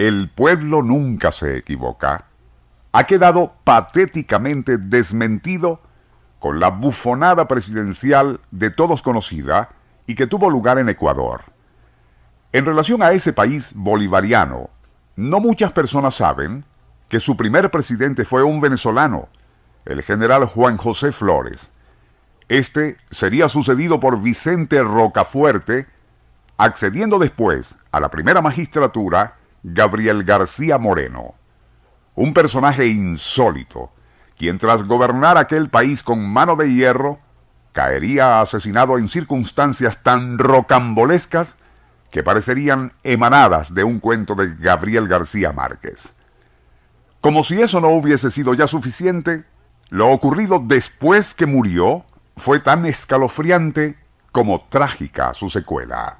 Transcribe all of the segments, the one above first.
el pueblo nunca se equivoca ha quedado patéticamente desmentido con la bufonada presidencial de todos conocida y que tuvo lugar en Ecuador. En relación a ese país bolivariano, no muchas personas saben que su primer presidente fue un venezolano, el general Juan José Flores. Este sería sucedido por Vicente Rocafuerte, accediendo después a la primera magistratura Gabriel García Moreno, un personaje insólito, quien tras gobernar aquel país con mano de hierro, caería asesinado en circunstancias tan rocambolescas que parecerían emanadas de un cuento de Gabriel García Márquez. Como si eso no hubiese sido ya suficiente, lo ocurrido después que murió fue tan escalofriante como trágica su secuela.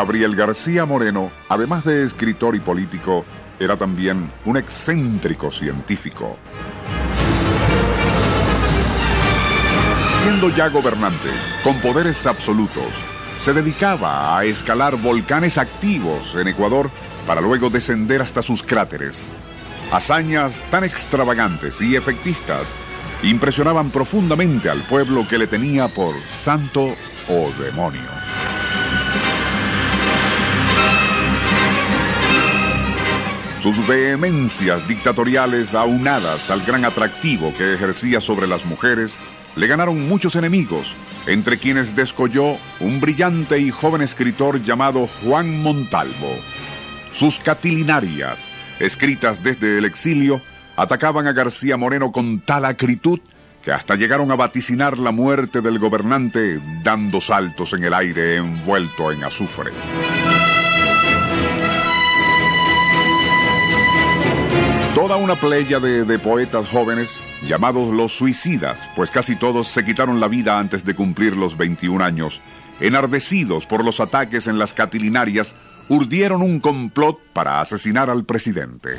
Gabriel García Moreno, además de escritor y político, era también un excéntrico científico. Siendo ya gobernante, con poderes absolutos, se dedicaba a escalar volcanes activos en Ecuador para luego descender hasta sus cráteres. Hazañas tan extravagantes y efectistas impresionaban profundamente al pueblo que le tenía por santo o demonio. Sus vehemencias dictatoriales aunadas al gran atractivo que ejercía sobre las mujeres le ganaron muchos enemigos, entre quienes descolló un brillante y joven escritor llamado Juan Montalvo. Sus catilinarias, escritas desde el exilio, atacaban a García Moreno con tal acritud que hasta llegaron a vaticinar la muerte del gobernante dando saltos en el aire envuelto en azufre. Toda una playa de, poetas jóvenes, llamados los suicidas, pues casi todos se quitaron la vida antes de cumplir los 21 años, enardecidos por los ataques en las catilinarias, urdieron un complot para asesinar al presidente.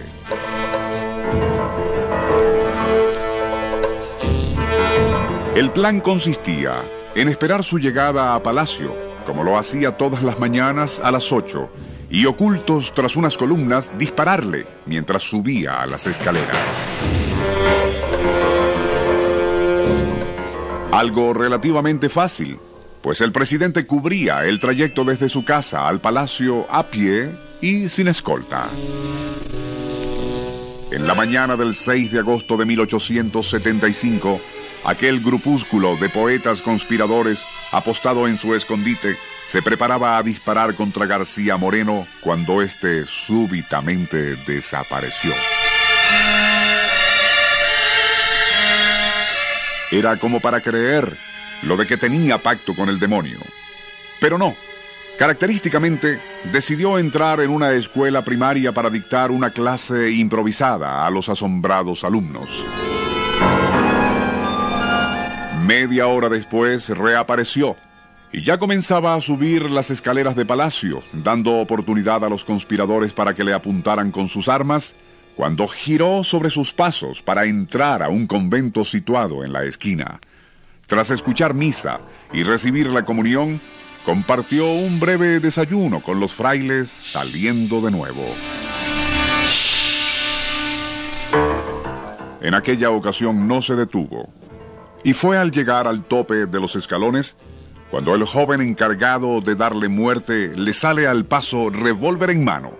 El plan consistía en esperar su llegada a Palacio, como lo hacía todas las mañanas a las 8, y ocultos tras unas columnas dispararle mientras subía a las escaleras. Algo relativamente fácil, pues el presidente cubría el trayecto desde su casa al palacio a pie y sin escolta. En la mañana del 6 de agosto de 1875, aquel grupúsculo de poetas conspiradores apostado en su escondite se preparaba a disparar contra García Moreno cuando éste súbitamente desapareció. Era como para creer lo de que tenía pacto con el demonio. Pero no. Característicamente, decidió entrar en una escuela primaria para dictar una clase improvisada a los asombrados alumnos. Media hora después reapareció y ya comenzaba a subir las escaleras de palacio, dando oportunidad a los conspiradores para que le apuntaran con sus armas, cuando giró sobre sus pasos para entrar a un convento situado en la esquina. Tras escuchar misa y recibir la comunión, compartió un breve desayuno con los frailes saliendo de nuevo. En aquella ocasión no se detuvo, y fue al llegar al tope de los escalones cuando el joven encargado de darle muerte le sale al paso revólver en mano.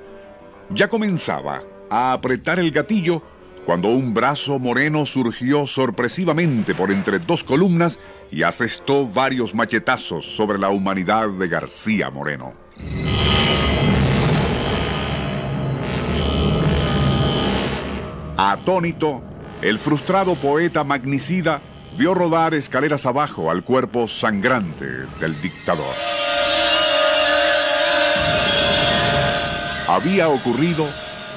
Ya comenzaba a apretar el gatillo cuando un brazo moreno surgió sorpresivamente por entre dos columnas y asestó varios machetazos sobre la humanidad de García Moreno. Atónito, el frustrado poeta magnicida vio rodar escaleras abajo al cuerpo sangrante del dictador. Había ocurrido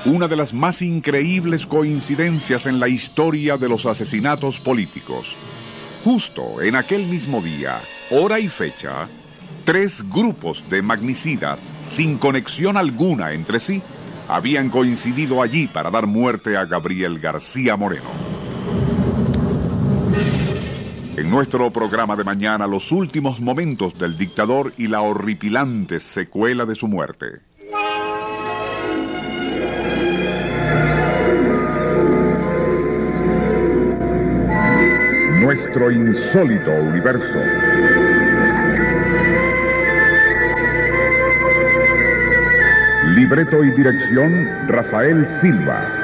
una de las más increíbles coincidencias en la historia de los asesinatos políticos. Justo en aquel mismo día, hora y fecha, tres grupos de magnicidas, sin conexión alguna entre sí, habían coincidido allí para dar muerte a Gabriel García Moreno. En nuestro programa de mañana, los últimos momentos del dictador y la horripilante secuela de su muerte. Nuestro insólito universo. Libreto y dirección Rafael Silva.